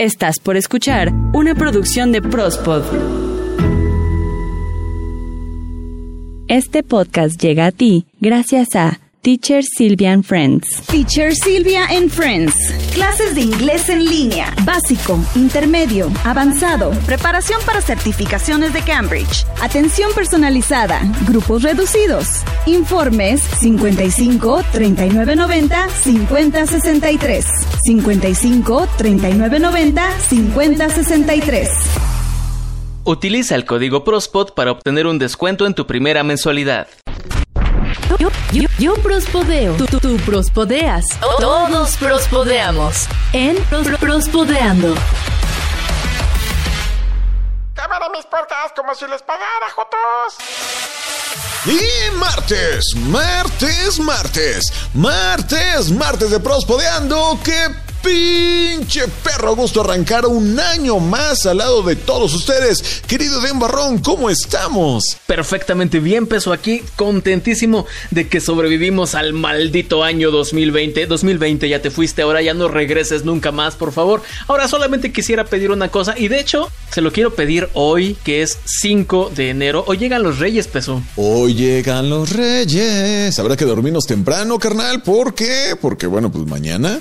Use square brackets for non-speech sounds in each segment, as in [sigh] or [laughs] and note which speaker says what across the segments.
Speaker 1: Estás por escuchar una producción de Prospod. Este podcast llega a ti gracias a Teacher Sylvia and Friends.
Speaker 2: Teacher Silvia and Friends. Clases de inglés en línea. Básico, intermedio, avanzado. Preparación para certificaciones de Cambridge. Atención personalizada. Grupos reducidos. Informes 55 39 90 50 63. 55 39 90 50 63.
Speaker 3: Utiliza el código PROSPOD para obtener un descuento en tu primera mensualidad.
Speaker 1: Yo, yo, yo prospodeo. Tú, tú, tú prospodeas. Todos prospodeamos. En Pros- Prospodeando.
Speaker 4: Cámara mis puertas como si les pagara, Jotos.
Speaker 5: Y martes, martes, martes, martes, martes de Prospodeando. ¡Qué pinche perro gusto arrancar un año más al lado de todos ustedes! Querido Den Barrón, ¿cómo estamos?
Speaker 3: Perfectamente bien, peso aquí, contentísimo de que sobrevivimos al maldito año 2020. 2020 ya te fuiste, ahora ya no regreses nunca más, por favor. Ahora solamente quisiera pedir una cosa y de hecho se lo quiero pedir hoy, que es 5 de enero. Hoy llegan los Reyes, peso.
Speaker 5: Hoy llegan los reyes. Habrá que dormirnos temprano, carnal. ¿Por qué? Porque, bueno, pues mañana,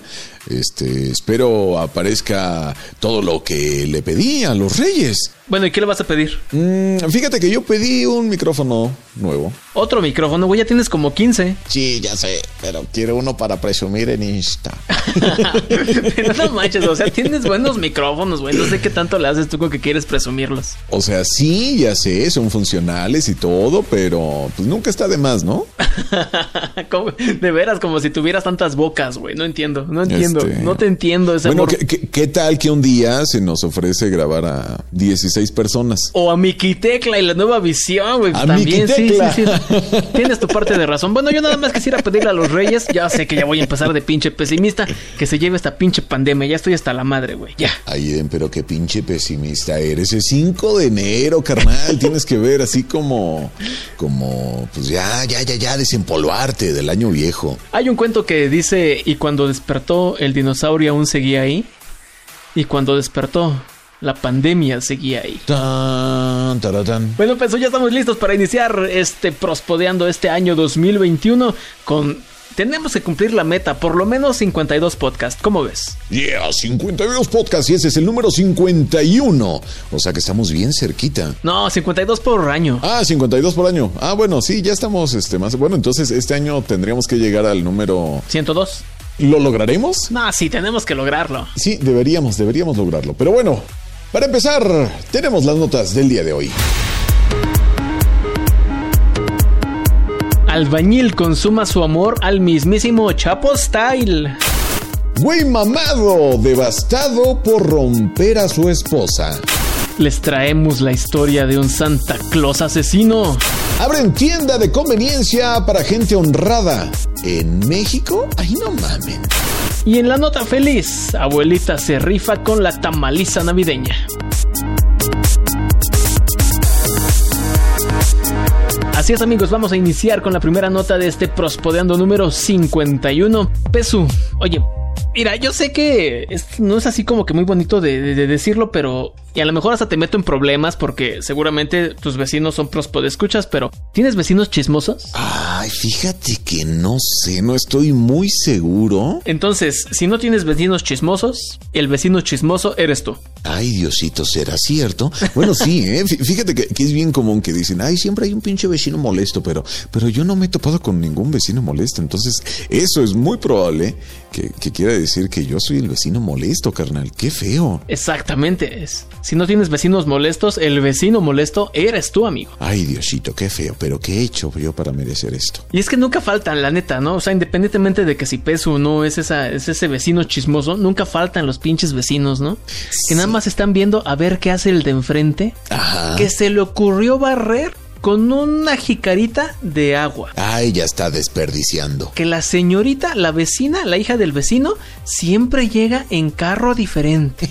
Speaker 5: este, espero aparezca todo lo que le pedí a los reyes.
Speaker 3: Bueno, ¿y qué le vas a pedir?
Speaker 5: Mm, fíjate que yo pedí un micrófono nuevo.
Speaker 3: Otro micrófono, güey, ya tienes como 15.
Speaker 5: Sí, ya sé, pero quiero uno para presumir en Insta.
Speaker 3: Pero [laughs] no [laughs] manches, o sea, tienes buenos micrófonos, güey. No sé qué tanto le haces tú con que quieres presumirlos.
Speaker 5: O sea, sí, ya sé, son funcionales y todo, pero pues nunca está de más, ¿no? [laughs]
Speaker 3: Como- de veras, como si tuvieras tantas bocas, güey. No entiendo, no entiendo.
Speaker 5: Este-
Speaker 3: No te entiendo ese
Speaker 5: Bueno. ¿qué, qué, qué tal que un día se nos ofrece grabar a 16 personas?
Speaker 3: O a Miki Tecla y la nueva visión, güey.
Speaker 5: A
Speaker 3: También, sí, sí, sí. [laughs] Tienes tu parte de razón. Bueno, yo nada más quisiera pedirle a los reyes. Ya sé que ya voy a empezar de pinche pesimista. Que se lleve esta pinche pandemia. Ya estoy hasta la madre, güey. Ya.
Speaker 5: Ay, Eden, pero qué pinche pesimista eres. Es 5 de enero, carnal. Tienes que ver así como, como, pues ya, ya, ya, ya, desempolvarte del año viejo.
Speaker 3: Hay un cuento que dice: Y cuando despertó, el dinosaurio aún seguía ahí. Y cuando despertó, la pandemia seguía ahí.
Speaker 5: Tan.
Speaker 3: Bueno, pues ya estamos listos para iniciar este prospodeando este año 2021 con tenemos que cumplir la meta, por lo menos 52 podcasts. ¿Cómo ves?
Speaker 5: Yeah, 52 podcasts y ese es el número 51. O sea que estamos bien cerquita.
Speaker 3: No, 52 por año.
Speaker 5: Ah, 52 por año. Ah, bueno, sí, ya estamos este, más. Bueno, entonces este año tendríamos que llegar al número.
Speaker 3: 102.
Speaker 5: ¿Lo lograremos?
Speaker 3: No, sí, tenemos que lograrlo.
Speaker 5: Sí, deberíamos, deberíamos lograrlo. Pero bueno, para empezar, tenemos las notas del día de hoy.
Speaker 3: Albañil consuma su amor al mismísimo Chapo Style.
Speaker 5: Güey mamado, devastado por romper a su esposa.
Speaker 3: Les traemos la historia de un Santa Claus asesino.
Speaker 5: Abren tienda de conveniencia para gente honrada. ¿En México? Ay, no mamen.
Speaker 3: Y en la nota feliz, abuelita se rifa con la tamaliza navideña. Así es amigos, vamos a iniciar con la primera nota de este Prospodeando número 51. Pesu, oye, mira, yo sé que no es así como que muy bonito de decirlo, pero... Y a lo mejor hasta te meto en problemas porque seguramente tus vecinos son escuchas, pero ¿tienes vecinos chismosos?
Speaker 5: Ay, fíjate que no sé, no estoy muy seguro.
Speaker 3: Entonces, si no tienes vecinos chismosos, el vecino chismoso eres tú.
Speaker 5: Ay, Diosito, ¿será cierto? Bueno, sí, [laughs] ¿eh? Fí- fíjate que, que es bien común que dicen, ay, siempre hay un pinche vecino molesto, pero, pero yo no me he topado con ningún vecino molesto. Entonces, eso es muy probable que, que quiera decir que yo soy el vecino molesto, carnal. Qué feo.
Speaker 3: Exactamente es. Si no tienes vecinos molestos, el vecino molesto eres tú, amigo.
Speaker 5: Ay, Diosito, qué feo, pero ¿qué he hecho yo para merecer esto?
Speaker 3: Y es que nunca faltan, la neta, ¿no? O sea, independientemente de que si Pesu o no es, esa, es ese vecino chismoso, nunca faltan los pinches vecinos, ¿no? Que nada más están viendo a ver qué hace el de enfrente.
Speaker 5: Ajá.
Speaker 3: Que se le ocurrió barrer con una jicarita de agua.
Speaker 5: Ay, ya está desperdiciando.
Speaker 3: Que la señorita, la vecina, la hija del vecino, siempre llega en carro diferente.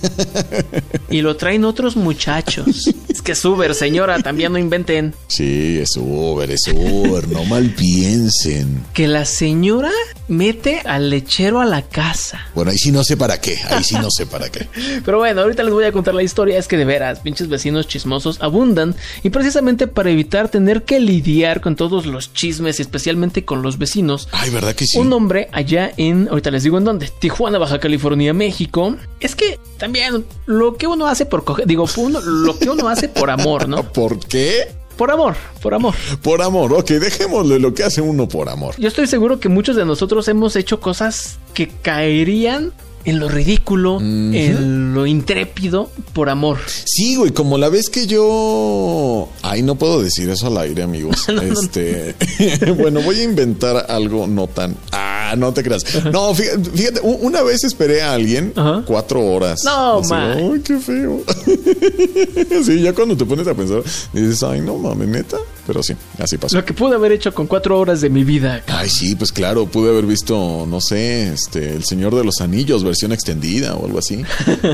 Speaker 3: [laughs] y lo traen otros muchachos. Es que es Uber, señora, también no inventen.
Speaker 5: Sí, es Uber, es Uber, no mal piensen.
Speaker 3: Que la señora mete al lechero a la casa.
Speaker 5: Bueno, ahí sí no sé para qué, ahí sí no sé para qué. [laughs]
Speaker 3: Pero bueno, ahorita les voy a contar la historia. Es que de veras, pinches vecinos chismosos abundan. Y precisamente para evitar tener que lidiar con todos los chismes, especialmente con los vecinos.
Speaker 5: Ay, ¿verdad que sí?
Speaker 3: Un hombre allá en, ahorita les digo en dónde, Tijuana, Baja California, México. Es que también lo que uno hace por coger, digo, uno, lo que uno hace por amor, ¿no? [laughs]
Speaker 5: ¿Por qué?
Speaker 3: Por amor, por amor.
Speaker 5: Por amor, ok, dejémosle lo que hace uno por amor.
Speaker 3: Yo estoy seguro que muchos de nosotros hemos hecho cosas que caerían en lo ridículo, en lo intrépido, por amor.
Speaker 5: Sí, güey, como la vez que yo. Ay, no puedo decir eso al aire, amigos. [laughs] este. [laughs] bueno, voy a inventar algo no tan. Ah, no te creas. No, fíjate, fíjate una vez esperé a alguien cuatro horas.
Speaker 3: No,
Speaker 5: Así,
Speaker 3: man.
Speaker 5: Ay, qué feo. [laughs] sí, ya cuando te pones a pensar, dices, ay, no mames, neta. Pero sí, así pasó.
Speaker 3: Lo que pude haber hecho con cuatro horas de mi vida.
Speaker 5: Ay, sí, pues claro, pude haber visto, no sé, este, El Señor de los Anillos, versión extendida o algo así.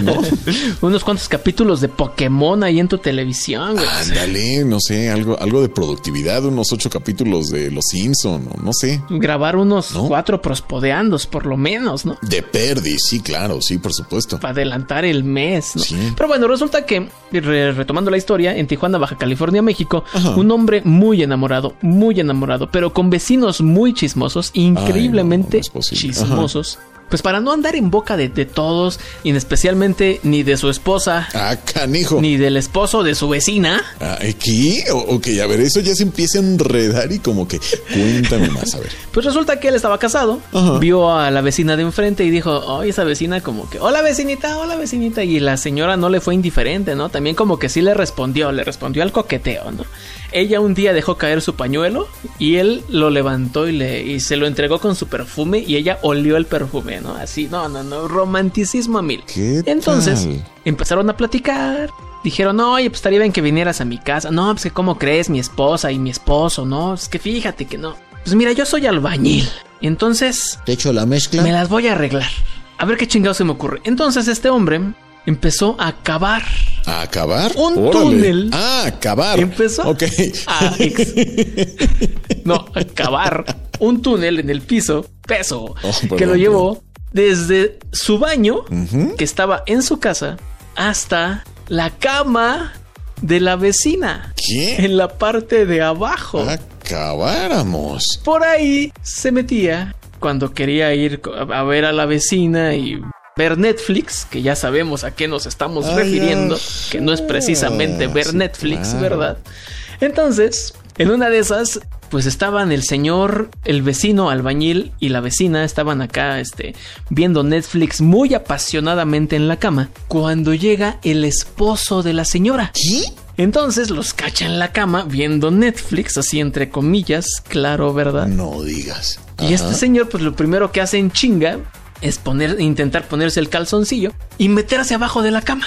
Speaker 5: ¿No? [laughs]
Speaker 3: Unos cuantos capítulos de Pokémon ahí en tu televisión, güey.
Speaker 5: Ándale, no sé, algo, algo de productividad, unos ocho capítulos de Los Simpson, o no sé.
Speaker 3: Grabar unos
Speaker 5: ¿No?
Speaker 3: cuatro prospodeandos, por lo menos, ¿no?
Speaker 5: De Perdi, sí, claro, sí, por supuesto.
Speaker 3: Para adelantar el mes, ¿no?
Speaker 5: Sí.
Speaker 3: Pero bueno, resulta que, re- retomando la historia, en Tijuana, Baja California, México,
Speaker 5: Ajá.
Speaker 3: un hombre muy enamorado, muy enamorado, pero con vecinos muy chismosos, increíblemente
Speaker 5: no
Speaker 3: chismosos. Pues para no andar en boca de, de todos, y en especialmente ni de su esposa,
Speaker 5: Ah, canijo.
Speaker 3: ni del esposo de su vecina,
Speaker 5: Ah, ¿Qué? O- ok, a ver, eso ya se empieza a enredar y como que cuéntame más, a ver.
Speaker 3: Pues resulta que él estaba casado,
Speaker 5: Ajá.
Speaker 3: vio a la vecina de enfrente y dijo, oye, esa vecina como que, hola vecinita, hola vecinita. Y la señora no le fue indiferente, ¿no? También como que sí le respondió, le respondió al coqueteo, ¿no? Ella un día dejó caer su pañuelo y él lo levantó y, le, y se lo entregó con su perfume y ella olió el perfume, ¿no? Así, no, no, no, romanticismo a mil.
Speaker 5: ¿Qué
Speaker 3: Entonces
Speaker 5: tal?
Speaker 3: empezaron a platicar. Dijeron, no, oye, pues estaría bien que vinieras a mi casa. No, pues que cómo crees, mi esposa y mi esposo, no, es que fíjate que no. Pues mira, yo soy albañil. Entonces,
Speaker 5: ¿Te echo la mezcla?
Speaker 3: me las voy a arreglar. A ver qué chingado se me ocurre. Entonces este hombre empezó a cavar.
Speaker 5: ¿A acabar?
Speaker 3: Un
Speaker 5: Órale.
Speaker 3: túnel.
Speaker 5: Ah, acabar.
Speaker 3: Empezó
Speaker 5: Ok.
Speaker 3: a ex- [laughs] no, a cavar un túnel en el piso, peso,
Speaker 5: Oh,
Speaker 3: que lo llevó desde su baño, que estaba en su casa, hasta la cama de la vecina.
Speaker 5: ¿Qué?
Speaker 3: En la parte de abajo.
Speaker 5: Acabáramos.
Speaker 3: Por ahí se metía cuando quería ir a ver a la vecina y ver Netflix, que ya sabemos a qué nos estamos
Speaker 5: Ay,
Speaker 3: refiriendo, que no es precisamente ver
Speaker 5: Sí,
Speaker 3: Netflix,
Speaker 5: claro.
Speaker 3: ¿verdad? Entonces, en una de esas, pues estaban el señor, el vecino albañil y la vecina estaban acá, este, viendo Netflix muy apasionadamente en la cama, cuando llega el esposo de la señora.
Speaker 5: ¿Qué?
Speaker 3: Entonces los cacha en la cama viendo Netflix, así entre comillas, claro, ¿verdad?
Speaker 5: No digas.
Speaker 3: Y este señor, pues lo primero que hace en chinga es poner, intentar ponerse el calzoncillo y meterse abajo de la cama.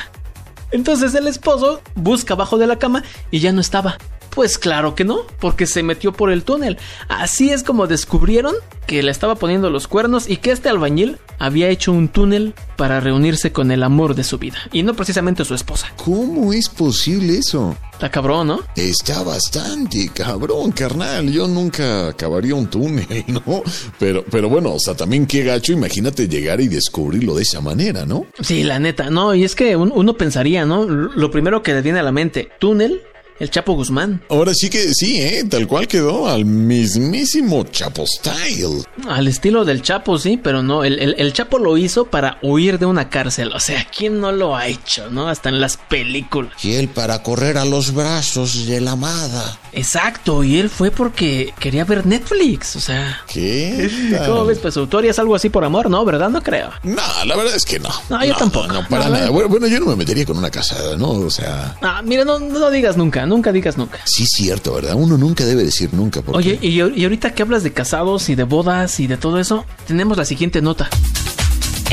Speaker 3: Entonces el esposo busca abajo de la cama y ya no estaba. Pues claro que no, porque se metió por el túnel. Así es como descubrieron que le estaba poniendo los cuernos y que este albañil había hecho un túnel para reunirse con el amor de su vida. Y no precisamente su esposa.
Speaker 5: ¿Cómo es posible eso?
Speaker 3: Está cabrón, ¿no?
Speaker 5: Está bastante cabrón, carnal. Yo nunca acabaría un túnel, [laughs] ¿no? Pero, pero bueno, o sea, también qué gacho, imagínate llegar y descubrirlo de esa manera, ¿no?
Speaker 3: Sí, la neta, no, y es que un- uno pensaría, ¿no? Lo primero que le viene a la mente, túnel, el Chapo Guzmán.
Speaker 5: Ahora sí que sí, ¿eh? Tal cual quedó al mismísimo Chapo Style.
Speaker 3: Al estilo del Chapo, sí, pero no, el, el- el Chapo lo hizo para huir de una cárcel. O sea, ¿quién no lo ha hecho, no? Hasta en las películas.
Speaker 5: Y él para correr a los brazos de la amada.
Speaker 3: Exacto, y él fue porque quería ver Netflix, o sea...
Speaker 5: ¿Qué?
Speaker 3: ¿Cómo ves, pues tú harías algo así por amor, no? ¿Verdad? No creo.
Speaker 5: No, la verdad es que no.
Speaker 3: No, yo tampoco.
Speaker 5: No, para
Speaker 3: No,
Speaker 5: nada.
Speaker 3: no.
Speaker 5: Bueno, bueno, yo no me metería con una casada, ¿no? O sea,
Speaker 3: Ah, mira, no, no digas nunca, nunca digas nunca.
Speaker 5: sí cierto, ¿verdad? Uno nunca debe decir nunca. Porque...
Speaker 3: Oye, y, y ahorita que hablas de casados y de bodas y de todo eso, tenemos la siguiente nota.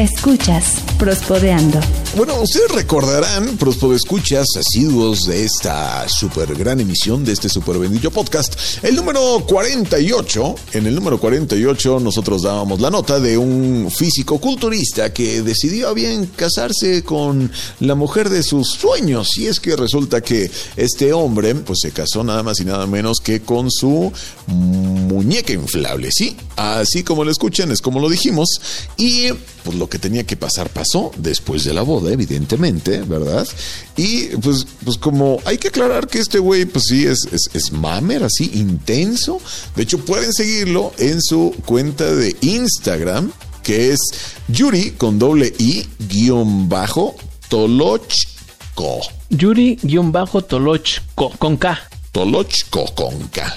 Speaker 1: Escuchas Prospodeando.
Speaker 5: Bueno, ustedes recordarán, escuchas asiduos de esta super gran emisión, de este super bendito podcast, el número 48. En el número 48 nosotros dábamos la nota de un físico culturista que decidió bien casarse con la mujer de sus sueños. Y es que resulta que este hombre pues se casó nada más y nada menos que con su muñeca inflable, ¿sí? Así como lo escuchan, es como lo dijimos. Y pues lo que tenía que pasar pasó después de la boda, evidentemente, ¿verdad? Y pues, pues como hay que aclarar que este güey, pues sí, es, es, es mamer, así, intenso. De hecho, pueden seguirlo en su cuenta de Instagram, que es Yuri con doble I guion bajo Tolochko.
Speaker 3: Yuri-Tolochko con K.
Speaker 5: Tolochko con K.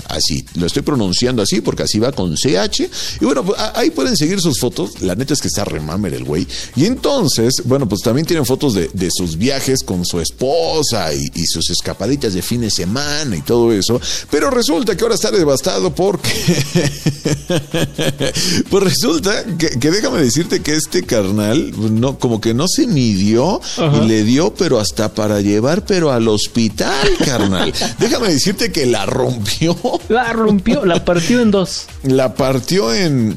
Speaker 5: Así, lo estoy pronunciando así porque así va con CH. Y bueno, pues, ahí pueden seguir sus fotos. La neta es que está remamer el güey. Y entonces, bueno, pues también tienen fotos de, sus viajes con su esposa y, sus escapaditas de fin de semana y todo eso. Pero resulta que ahora está devastado porque. [laughs] pues resulta que, déjame decirte que este carnal, no, como que no se midió y le dio, pero hasta para llevar, pero al hospital, carnal. [laughs] déjame decirte decirte que la rompió. [laughs]
Speaker 3: La rompió, la partió en dos.
Speaker 5: La partió en,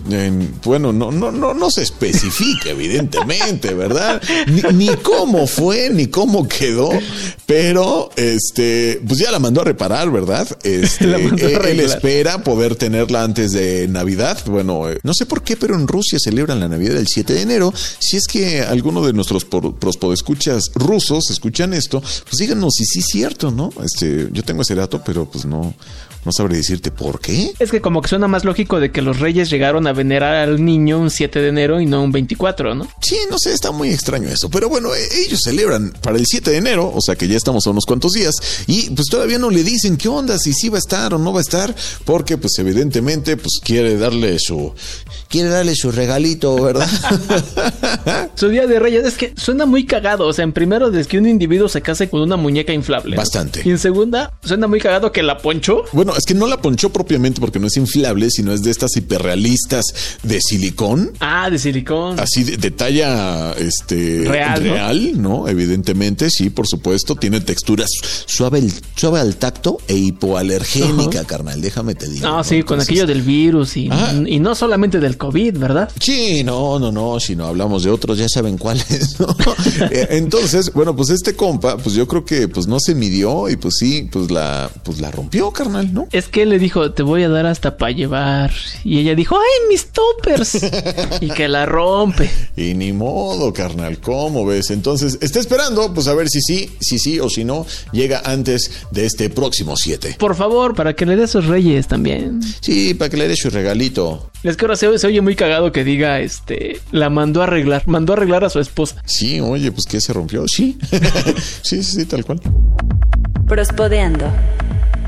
Speaker 5: bueno, no, no, no, no se especifica, evidentemente, ¿verdad? Ni, cómo fue, ni cómo quedó, pero este, pues ya la mandó a reparar, ¿verdad? Este, [laughs] él, espera poder tenerla antes de Navidad. Bueno, eh, no sé por qué, pero en Rusia celebran la Navidad el 7 de enero. Si es que alguno de nuestros escuchas rusos escuchan esto, pues díganos si sí es cierto, ¿no? Este, yo tengo ese dato pero pues no, no sabré decirte por qué.
Speaker 3: Es que como que suena más lógico de que los reyes llegaron a venerar al niño un 7 de enero y no un 24, ¿no?
Speaker 5: Sí, no sé, está muy extraño eso. Pero bueno, e, ellos celebran para el 7 de enero, o sea que ya estamos a unos cuantos días, y pues todavía no le dicen qué onda, si sí va a estar o no va a estar, porque pues evidentemente pues quiere darle su... Quiere darle su regalito, ¿verdad? [laughs]
Speaker 3: su día de reyes. Es que suena muy cagado. O sea, en primero, desde que un individuo se case con una muñeca inflable.
Speaker 5: Bastante.
Speaker 3: Y en segunda, suena muy cagado que la ponchó.
Speaker 5: Bueno, es que no la ponchó propiamente porque no es inflable, sino es de estas hiperrealistas de silicón.
Speaker 3: Ah, de silicón.
Speaker 5: Así de, talla este real, ¿no? Evidentemente, sí, por supuesto. Tiene texturas suave, suave al tacto e hipoalergénica, carnal. Déjame te digo.
Speaker 3: Ah, sí, con aquello del virus y, y no solamente del COVID, ¿verdad?
Speaker 5: Sí, no, no, no. Si no hablamos de otros, ya saben cuáles, [laughs] ¿no? Eh, entonces, bueno, pues este compa, pues yo creo que pues no se midió y pues sí, pues la, pues la rompió, carnal, ¿no?
Speaker 3: Es que él le dijo, te voy a dar hasta para llevar. Y ella dijo, ¡ay, mis toppers! [laughs] y que la rompe.
Speaker 5: Y ni modo, carnal, ¿cómo ves? Entonces, está esperando, pues a ver si sí, si sí o si no, llega antes de este próximo 7.
Speaker 3: Por favor, para que le dé sus reyes también.
Speaker 5: Sí, para que le dé su regalito.
Speaker 3: Es que ahora se, oye muy cagado que diga, este, la mandó a arreglar, mandó a arreglar a su esposa.
Speaker 5: Sí, oye, pues que se rompió. Sí, [laughs] sí, sí, sí, tal cual.
Speaker 1: Prospodeando.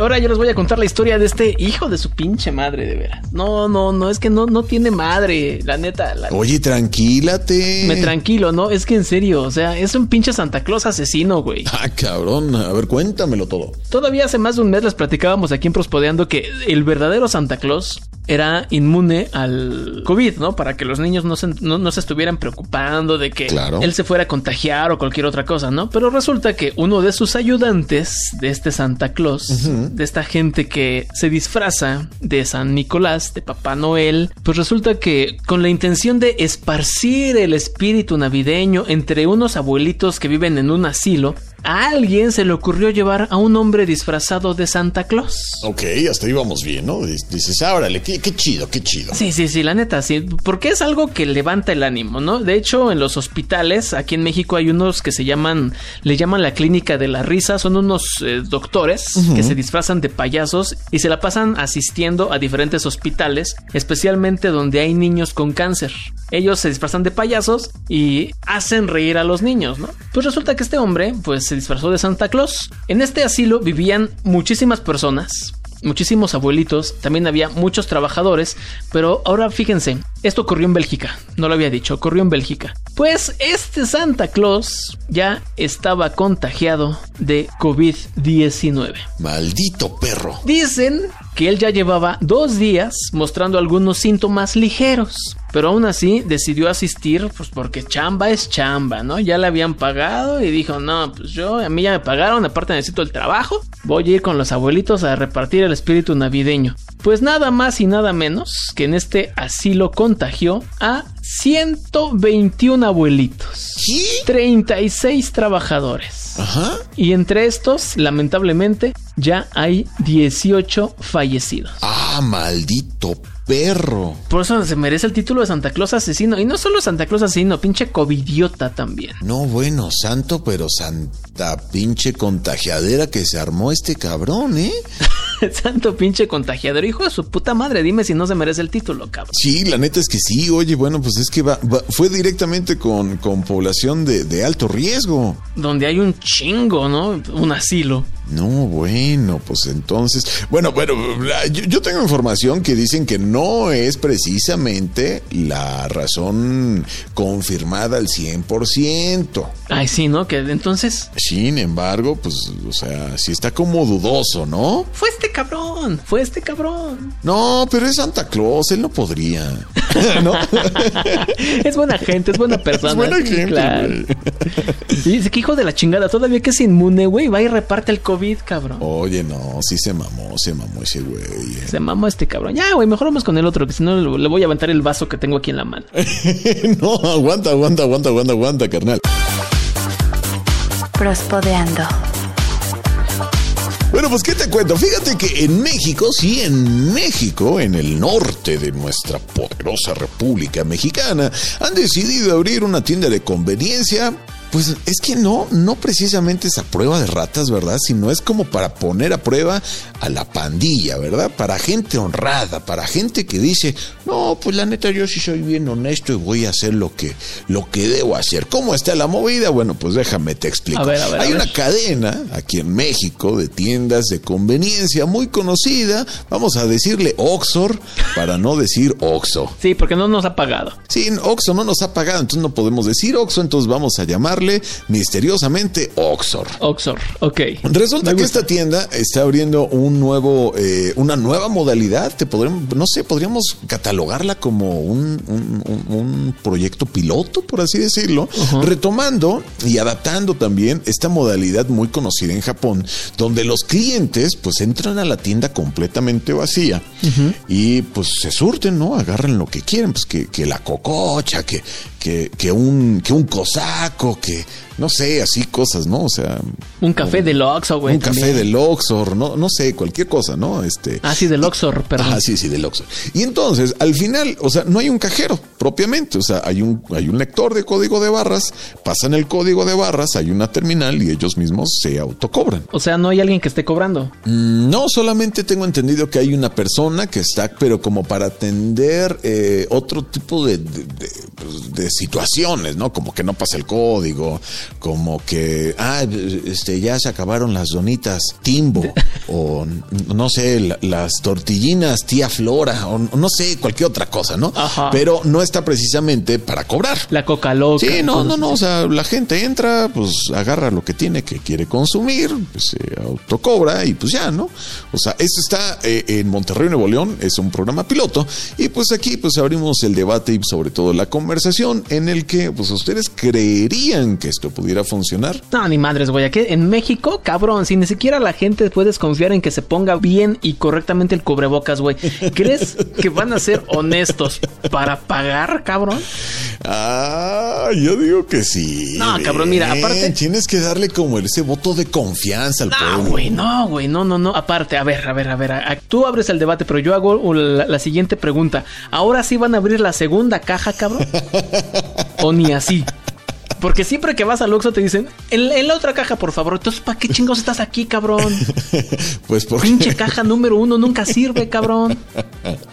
Speaker 3: Ahora yo les voy a contar la historia de este hijo de su pinche madre, de veras. No, no, no, es que no, no tiene madre, la neta.
Speaker 5: Oye, tranquilate.
Speaker 3: Me tranquilo, ¿no? Es que en serio, o sea, es un pinche Santa Claus asesino, güey.
Speaker 5: Ah, cabrón. A ver, cuéntamelo todo.
Speaker 3: Todavía hace más de un mes les platicábamos aquí en Prospodeando que el verdadero Santa Claus era inmune al COVID, ¿no? Para que los niños no se, no, se estuvieran preocupando de que él se fuera a contagiar o cualquier otra cosa, ¿no? Pero resulta que uno de sus ayudantes de este Santa Claus, de esta gente que se disfraza de San Nicolás, de Papá Noel, pues resulta que con la intención de esparcir el espíritu navideño entre unos abuelitos que viven en un asilo, a alguien se le ocurrió llevar a un hombre disfrazado de Santa Claus.
Speaker 5: Ok, hasta ahí vamos bien, ¿no? Dices, árale, qué, qué, chido, qué chido.
Speaker 3: Sí, sí, sí, la neta, sí. Porque es algo que levanta el ánimo, ¿no? De hecho, en los hospitales, aquí en México hay unos que se llaman, le llaman la clínica de la risa, son unos eh, doctores que se disfrazan de payasos y se la pasan asistiendo a diferentes hospitales, especialmente donde hay niños con cáncer. Ellos se disfrazan de payasos y hacen reír a los niños, ¿no? Pues resulta que este hombre, pues se disfrazó de Santa Claus. En este asilo vivían muchísimas personas, muchísimos abuelitos, también había muchos trabajadores, pero ahora fíjense, esto ocurrió en Bélgica, no lo había dicho, ocurrió en Bélgica. Pues este Santa Claus ya estaba contagiado de COVID-19.
Speaker 5: Maldito perro.
Speaker 3: Dicen que él ya llevaba dos días mostrando algunos síntomas ligeros. Pero aún así decidió asistir, pues porque chamba es chamba, ¿no? Ya le habían pagado y dijo, no, pues yo, a mí ya me pagaron, aparte necesito el trabajo, voy a ir con los abuelitos a repartir el espíritu navideño. Pues nada más y nada menos que en este asilo contagió a 121 abuelitos.
Speaker 5: ¿Qué?
Speaker 3: 36 trabajadores.
Speaker 5: Ajá.
Speaker 3: Y entre estos, lamentablemente, ya hay 18 fallecidos.
Speaker 5: Ah, maldito perro.
Speaker 3: Por eso se merece el título de Santa Claus asesino. Y no solo Santa Claus asesino, pinche covidiota también.
Speaker 5: No, bueno, santo, pero santa pinche contagiadera que se armó este cabrón, ¿eh? [laughs] [laughs]
Speaker 3: Santo pinche contagiador. Hijo de su puta madre, dime si no se merece el título, cabrón.
Speaker 5: Sí, la neta es que sí. Oye, bueno, pues es que va, va- fue directamente con, con población de, de alto riesgo.
Speaker 3: Donde hay un chingo, ¿no? Un asilo.
Speaker 5: No, bueno, pues entonces, bueno, bueno, yo, yo tengo información que dicen que no es precisamente la razón confirmada al 100%.
Speaker 3: Ay, sí, ¿no? Que entonces
Speaker 5: Sin embargo, pues, o sea, sí está como dudoso, ¿no?
Speaker 3: fue este cabrón, fue este cabrón.
Speaker 5: No, pero es Santa Claus, él no podría. [laughs] ¿No? [laughs]
Speaker 3: Es buena gente, es buena [laughs] persona.
Speaker 5: Es buena
Speaker 3: sí,
Speaker 5: gente,
Speaker 3: claro. Y dice que hijo de la chingada, todavía que es inmune, güey, va y reparte el COVID, cabrón.
Speaker 5: Oye, no, sí se mamó, se mamó ese güey. eh.
Speaker 3: Se mamó este cabrón. Ya, güey, mejor vamos con el otro, que si no le le voy a aventar el vaso que tengo aquí en la mano. [laughs]
Speaker 5: no, aguanta, aguanta, aguanta, aguanta, aguanta, carnal.
Speaker 1: Prospodeando.
Speaker 5: Bueno, pues qué te cuento. Fíjate que en México, sí, en México, en el norte de nuestra poderosa República Mexicana, han decidido abrir una tienda de conveniencia. Pues es que no, no precisamente es a prueba de ratas, ¿verdad? Sino es como para poner a prueba a la pandilla, ¿verdad? Para gente honrada, para gente que dice, no, pues la neta yo sí soy bien honesto y voy a hacer lo que, lo que debo hacer. ¿Cómo está la movida? Bueno, pues déjame te explico.
Speaker 3: A ver, a ver,
Speaker 5: Hay una cadena aquí en México de tiendas de conveniencia muy conocida. Vamos a decirle Oxor para no decir Oxo.
Speaker 3: Sí, porque no nos ha pagado.
Speaker 5: Sí, Oxo no nos ha pagado, entonces no podemos decir Oxo, entonces vamos a llamarle misteriosamente Oxor.
Speaker 3: Oxor, ok.
Speaker 5: Resulta que esta tienda está abriendo un nuevo, eh, una nueva modalidad. Te podremos, no sé, podríamos catalogarla como un, un- un- un proyecto piloto, por así decirlo, retomando y adaptando también esta modalidad muy conocida en Japón, donde los clientes pues entran a la tienda completamente vacía y pues se surten, ¿no? Agarran lo que quieren, pues que, que la cococha, que, que, que un, que un cosaco, que no sé, así cosas, ¿no? O sea,
Speaker 3: Un café del Oxxo, güey.
Speaker 5: un café del Oxor, no, no sé, cualquier cosa, ¿no? Este.
Speaker 3: Ah, sí, del Oxor, perdón.
Speaker 5: Ah, sí, sí, del Oxxo. Y entonces, al final, o sea, no hay un cajero propiamente, o sea, hay un, hay un lector de código de barras, pasan el código de barras, hay una terminal y ellos mismos se autocobran.
Speaker 3: O sea, no hay alguien que esté cobrando.
Speaker 5: Mm, No, solamente tengo entendido que hay una persona que está, pero como para atender eh, otro tipo de, de- de, pues, de situaciones, ¿no? Como que no pasa el código, como que, ah, este, ya se acabaron las donitas Timbo, [laughs] o no sé, la- las tortillinas Tía Flora, o no sé, cualquier otra cosa, ¿no?
Speaker 3: Ajá.
Speaker 5: Pero no está precisamente para cobrar.
Speaker 3: La coca loca.
Speaker 5: Sí, no, no, no. O sea, la gente entra, pues agarra lo que tiene que quiere consumir, pues, se autocobra y pues ya, ¿no? O sea, esto está eh, en Monterrey, Nuevo León, es un programa piloto y pues aquí pues abrimos el debate y sobre todo la conversación en el que pues ustedes creerían que esto pudiera funcionar.
Speaker 3: No, ni madres, güey. Aquí en México, cabrón, si ni siquiera la gente puedes confiar en que se ponga bien y correctamente el cubrebocas, güey. ¿Crees que van a ser honestos para pagar, cabrón?
Speaker 5: Ah, yo digo que sí.
Speaker 3: No, cabrón, mira, aparte-
Speaker 5: Tienes que darle como ese voto de confianza al
Speaker 3: No,
Speaker 5: pueblo.
Speaker 3: no, güey, no, no, no. Aparte, a ver, a ver, a ver. a- a- tú abres el debate, pero yo hago la, la siguiente pregunta. ¿Ahora sí van a abrir la segunda caja, cabrón? [laughs] ¿O ni así? Porque siempre que vas al Oxxo te dicen, en, en la otra caja, por favor. Entonces, ¿para qué chingos estás aquí, cabrón? [laughs]
Speaker 5: Pues porque...
Speaker 3: Pinche caja número uno nunca sirve, cabrón. [laughs]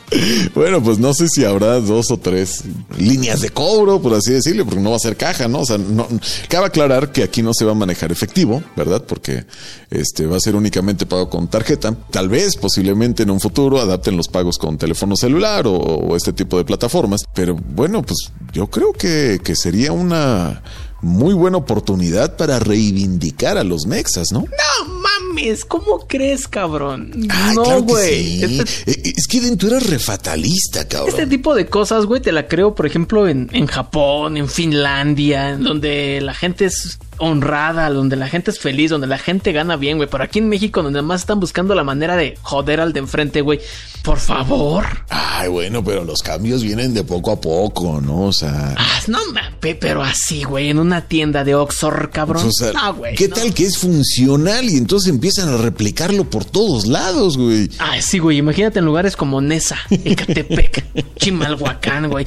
Speaker 5: Bueno, pues no sé si habrá dos o tres líneas de cobro, por así decirlo, porque no va a ser caja, ¿no? O sea, no, cabe aclarar que aquí no se va a manejar efectivo, ¿verdad? Porque este va a ser únicamente pago con tarjeta. Tal vez, posiblemente en un futuro, adapten los pagos con teléfono celular o, o este tipo de plataformas. Pero bueno, pues yo creo que, que sería una muy buena oportunidad para reivindicar a los mexas, ¿no?
Speaker 3: No mames. ¿cómo crees, cabrón?
Speaker 5: Ay,
Speaker 3: no,
Speaker 5: claro
Speaker 3: güey.
Speaker 5: sí.
Speaker 3: Este,
Speaker 5: Eh, Es que tú eres refatalista, cabrón.
Speaker 3: este tipo de cosas, güey, te la creo, por ejemplo, en, en Japón, en Finlandia, en donde la gente es honrada, donde la gente es feliz, donde la gente gana bien, güey. Pero aquí en México, donde más están buscando la manera de joder al de enfrente, güey. Por favor.
Speaker 5: Ay, bueno, pero los cambios vienen de poco a poco, ¿no? O sea.
Speaker 3: Ah, no mames, pero así, güey, en una tienda de Oxford, cabrón.
Speaker 5: o sea,
Speaker 3: no, güey.
Speaker 5: ¿Qué
Speaker 3: no.
Speaker 5: tal que es funcional y entonces empiezan a replicarlo por todos lados, güey?
Speaker 3: Ah, sí, güey. Imagínate en lugares como Nesa, Ecatepec, [laughs] Chimalhuacán, güey.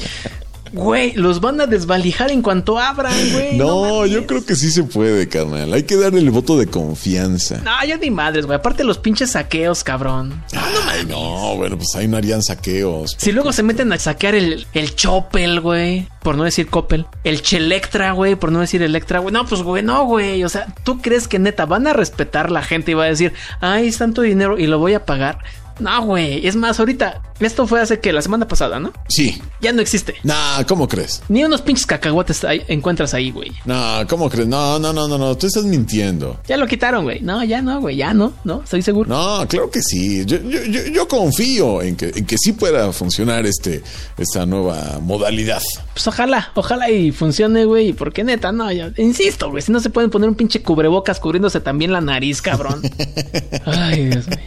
Speaker 3: Güey, los van a desvalijar en cuanto abran, güey. [laughs]
Speaker 5: No, yo creo que sí se puede, carnal. Hay que darle el voto de confianza.
Speaker 3: No, ya ni madres, güey. Aparte los pinches saqueos, cabrón.
Speaker 5: Ay, no, bueno, pues ahí no harían saqueos.
Speaker 3: Si luego se meten a saquear el, el Chopel, güey. Por no decir Coppel. El Chelectra, güey. Por no decir Electra, güey. No, pues, güey, no, güey. O sea, ¿tú crees que neta van a respetar la gente y va a decir, ay, es tanto dinero y lo voy a pagar? No, güey. Es más, ahorita, esto fue hace que la semana pasada, ¿no?
Speaker 5: Sí.
Speaker 3: Ya no existe.
Speaker 5: Nah, ¿cómo crees?
Speaker 3: Ni unos pinches cacahuates ahí- encuentras ahí, güey.
Speaker 5: No, ¿cómo crees? No, no, no, no, no. Tú estás mintiendo.
Speaker 3: Ya lo quitaron, güey. No, ya no, güey. Ya no, no. Estoy seguro.
Speaker 5: No, claro que sí. Yo, yo, yo, yo confío en que, en que sí pueda funcionar este, esta nueva modalidad.
Speaker 3: Pues ojalá, ojalá y funcione, güey. Porque neta, no, ya, insisto, güey. Si no se pueden poner un pinche cubrebocas cubriéndose también la nariz, cabrón. [laughs] Ay, Dios mío.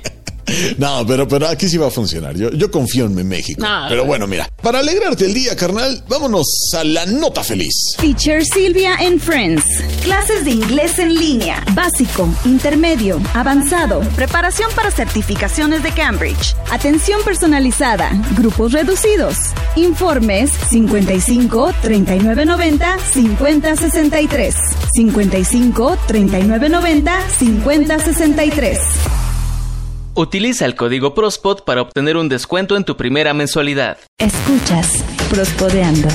Speaker 5: No, pero, pero aquí sí va a funcionar. Yo, yo confío en mi México.
Speaker 3: No,
Speaker 5: pero bueno, mira, para alegrarte el día, carnal, vámonos a la nota feliz.
Speaker 2: Teacher Silvia and Friends. Clases de inglés en línea. Básico, intermedio, avanzado. Preparación para certificaciones de Cambridge. Atención personalizada. Grupos reducidos. Informes 55 39 90 50 63. 55 39 90 50 63.
Speaker 6: Utiliza el código PROSPOD para obtener un descuento en tu primera mensualidad.
Speaker 1: Escuchas Prospodeando.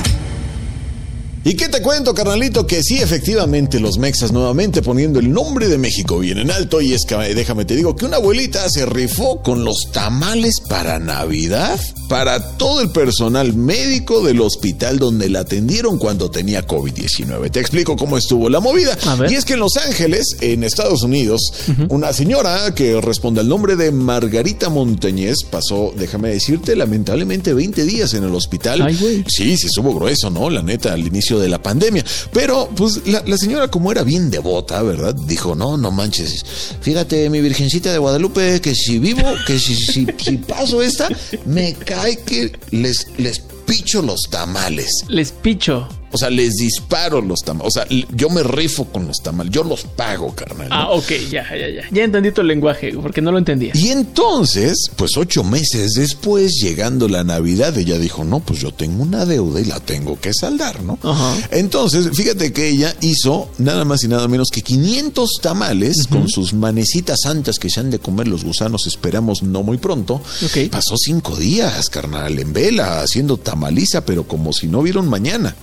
Speaker 5: ¿Y qué te cuento, carnalito? Que sí, efectivamente, los mexas nuevamente poniendo el nombre de México bien en alto. Y es que eh, déjame te digo que una abuelita se rifó con los tamales para Navidad para todo el personal médico del hospital donde la atendieron cuando tenía COVID-19. Te explico cómo estuvo la movida. Y es que en Los Ángeles, en Estados Unidos, una señora que responde al nombre de Margarita Montañez pasó, déjame decirte, lamentablemente 20 días en el hospital.
Speaker 3: Ay, güey.
Speaker 5: Sí, sí estuvo grueso, ¿no? La neta, al inicio de la pandemia. Pero, pues, la, la señora, como era bien devota, ¿verdad? Dijo, no, no manches. Fíjate, mi virgencita de Guadalupe, que si vivo, que si, si, si paso esta, me cae que les, les picho los tamales.
Speaker 3: Les picho.
Speaker 5: O sea, les disparo los tamales. O sea, yo me rifo con los tamales. Yo los pago, carnal. ¿no?
Speaker 3: Ah, ok, ya, ya, ya. Ya entendí tu lenguaje, porque no lo entendía.
Speaker 5: Y entonces, pues ocho meses después, llegando la Navidad, ella dijo, no, pues yo tengo una deuda y la tengo que saldar, ¿no?
Speaker 3: Ajá.
Speaker 5: Entonces, fíjate que ella hizo nada más y nada menos que 500 tamales con sus manecitas santas que se han de comer los gusanos, esperamos no muy pronto.
Speaker 3: Ok.
Speaker 5: Pasó cinco días, carnal, en vela, haciendo tamaliza, pero como si no vieron mañana.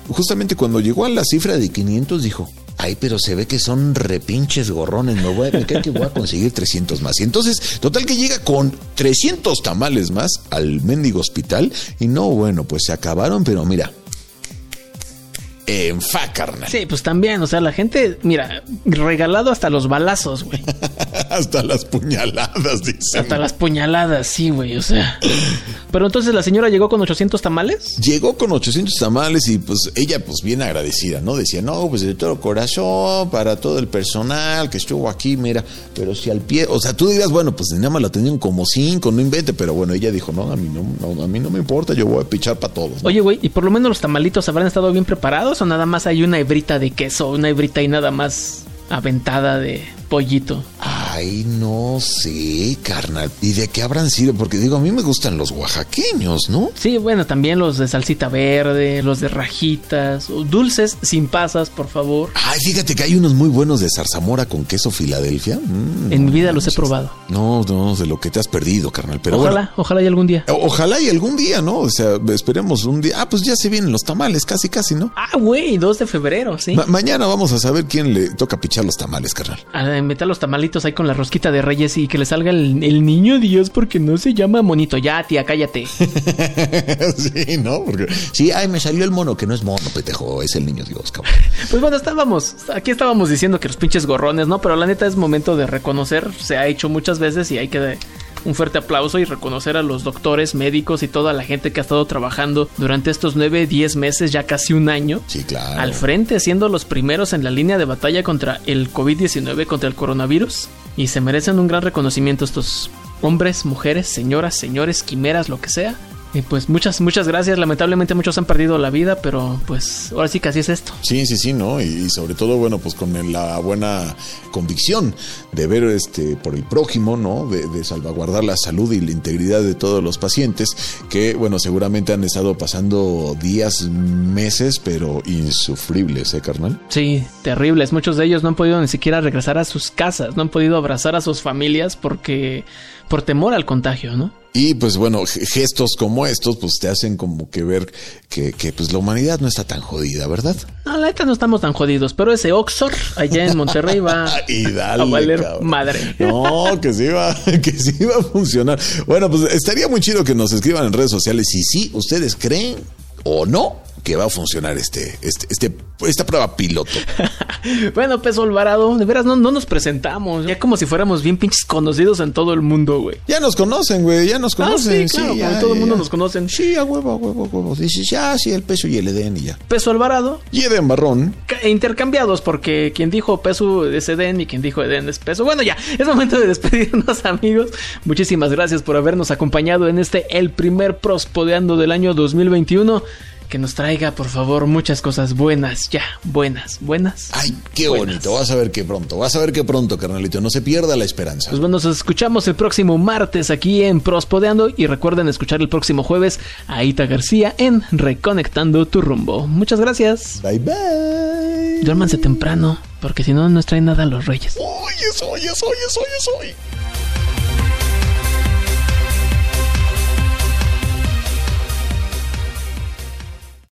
Speaker 5: Cuando llegó a la cifra de 500, dijo... Ay, pero se ve que son repinches gorrones. Me voy que voy a conseguir 300 más. Y entonces, total que llega con 300 tamales más al mendigo hospital. Y no, bueno, pues se acabaron, pero mira. En fa, carnal.
Speaker 3: Sí, pues también, o sea, la gente, mira, regalado hasta los balazos, güey. [laughs]
Speaker 5: Hasta las puñaladas, dice.
Speaker 3: Hasta las puñaladas, sí, güey, o sea. Pero entonces la señora llegó con 800 tamales.
Speaker 5: Llegó con 800 tamales y pues ella pues bien agradecida, ¿no? Decía, no, pues de todo corazón, para todo el personal que estuvo aquí, mira, pero si al pie, o sea, tú dirás, bueno, pues nada más la tenían como cinco, no invente, pero bueno, ella dijo, no, a mí no, no, a mí no me importa, yo voy a pichar para todos. ¿no?
Speaker 3: Oye, güey, ¿y por lo menos los tamalitos habrán estado bien preparados o nada más hay una hebrita de queso, una hebrita y nada más aventada de pollito?
Speaker 5: Ay, no sé, carnal. ¿Y de qué habrán sido? Porque digo, a mí me gustan los oaxaqueños, ¿no?
Speaker 3: Sí, bueno, también los de salsita verde, los de rajitas, dulces sin pasas, por favor.
Speaker 5: Ay, fíjate que hay unos muy buenos de zarzamora con queso Filadelfia. Mm,
Speaker 3: En mi vida
Speaker 5: no,
Speaker 3: los he probado.
Speaker 5: No, no, de lo que te has perdido, carnal. Pero
Speaker 3: ojalá,
Speaker 5: bueno.
Speaker 3: ojalá y algún día.
Speaker 5: Ojalá y algún día, ¿no? O sea, esperemos un día. Ah, pues ya se vienen los tamales, casi, casi, ¿no?
Speaker 3: Ah, güey, 2 de febrero, sí.
Speaker 5: Ma- mañana vamos a saber quién le toca pichar los tamales, carnal.
Speaker 3: A meter los tamalitos ahí con la rosquita de Reyes y que le salga el, el niño Dios porque no se llama monito. Ya, tía, cállate. [laughs]
Speaker 5: sí, ¿no? Porque sí, ay, me salió el mono, que no es mono, petejo, es el niño Dios, cabrón. [laughs]
Speaker 3: Pues bueno, estábamos, aquí estábamos diciendo que los pinches gorrones, ¿no? Pero la neta es momento de reconocer, se ha hecho muchas veces y hay que un fuerte aplauso y reconocer a los doctores, médicos y toda la gente que ha estado trabajando durante estos 9, 10 meses, ya casi un año.
Speaker 5: Sí, claro.
Speaker 3: Al frente, siendo los primeros en la línea de batalla contra el COVID-19, contra el coronavirus. Y se merecen un gran reconocimiento estos hombres, mujeres, señoras, señores, quimeras, lo que sea. Y pues muchas, muchas gracias. Lamentablemente muchos han perdido la vida, pero pues ahora sí que así es esto.
Speaker 5: Sí, sí, sí, ¿no? Y, sobre todo, bueno, pues con la buena convicción de ver este por el prójimo, ¿no? De, de, salvaguardar la salud y la integridad de todos los pacientes que, bueno, seguramente han estado pasando días, meses, pero insufribles, ¿eh, carnal?
Speaker 3: Sí, terribles. Muchos de ellos no han podido ni siquiera regresar a sus casas, no han podido abrazar a sus familias porque por temor al contagio, ¿no?
Speaker 5: Y pues bueno, gestos como estos pues te hacen como que ver que, que pues la humanidad no está tan jodida, ¿verdad?
Speaker 3: No, la neta no estamos tan jodidos, pero ese Oxford allá en Monterrey va [laughs]
Speaker 5: y dale,
Speaker 3: a valer
Speaker 5: cabrón.
Speaker 3: madre.
Speaker 5: No, que sí va, [laughs] que sí va a funcionar. Bueno, pues estaría muy chido que nos escriban en redes sociales si sí ustedes creen o no que va a funcionar este, este, este, esta prueba piloto. [laughs]
Speaker 3: bueno, Peso Alvarado, de veras no, no nos presentamos. Ya como si fuéramos bien pinches conocidos en todo el mundo, güey.
Speaker 5: Ya nos conocen, güey, ya nos conocen.
Speaker 3: Ah, sí, claro,
Speaker 5: sí,
Speaker 3: como
Speaker 5: ya,
Speaker 3: todo el mundo
Speaker 5: ya.
Speaker 3: nos conocen.
Speaker 5: Sí, a huevo, a huevo, a huevo. Dices, ya, sí, el peso y el Edén y ya.
Speaker 3: Peso Alvarado,
Speaker 5: Y Edén Barrón.
Speaker 3: ca- intercambiados, porque quien dijo peso es Eden y quien dijo Eden es peso. Bueno, ya, es momento de despedirnos, [laughs] amigos. Muchísimas gracias por habernos acompañado en este, el primer prospodeando del año 2021. Que nos traiga, por favor, muchas cosas buenas, ya, buenas, buenas.
Speaker 5: Ay, qué
Speaker 3: Buenas.
Speaker 5: bonito. Vas a ver que pronto, vas a ver que pronto, carnalito. No se pierda la esperanza.
Speaker 3: Pues bueno, nos escuchamos el próximo martes aquí en Prospodeando y recuerden escuchar el próximo jueves a Ita García en Reconectando tu rumbo. Muchas gracias.
Speaker 5: Bye, bye.
Speaker 3: Duérmanse temprano, porque si no, no nos traen nada a los reyes.
Speaker 5: Oye, soy, soy, soy, soy.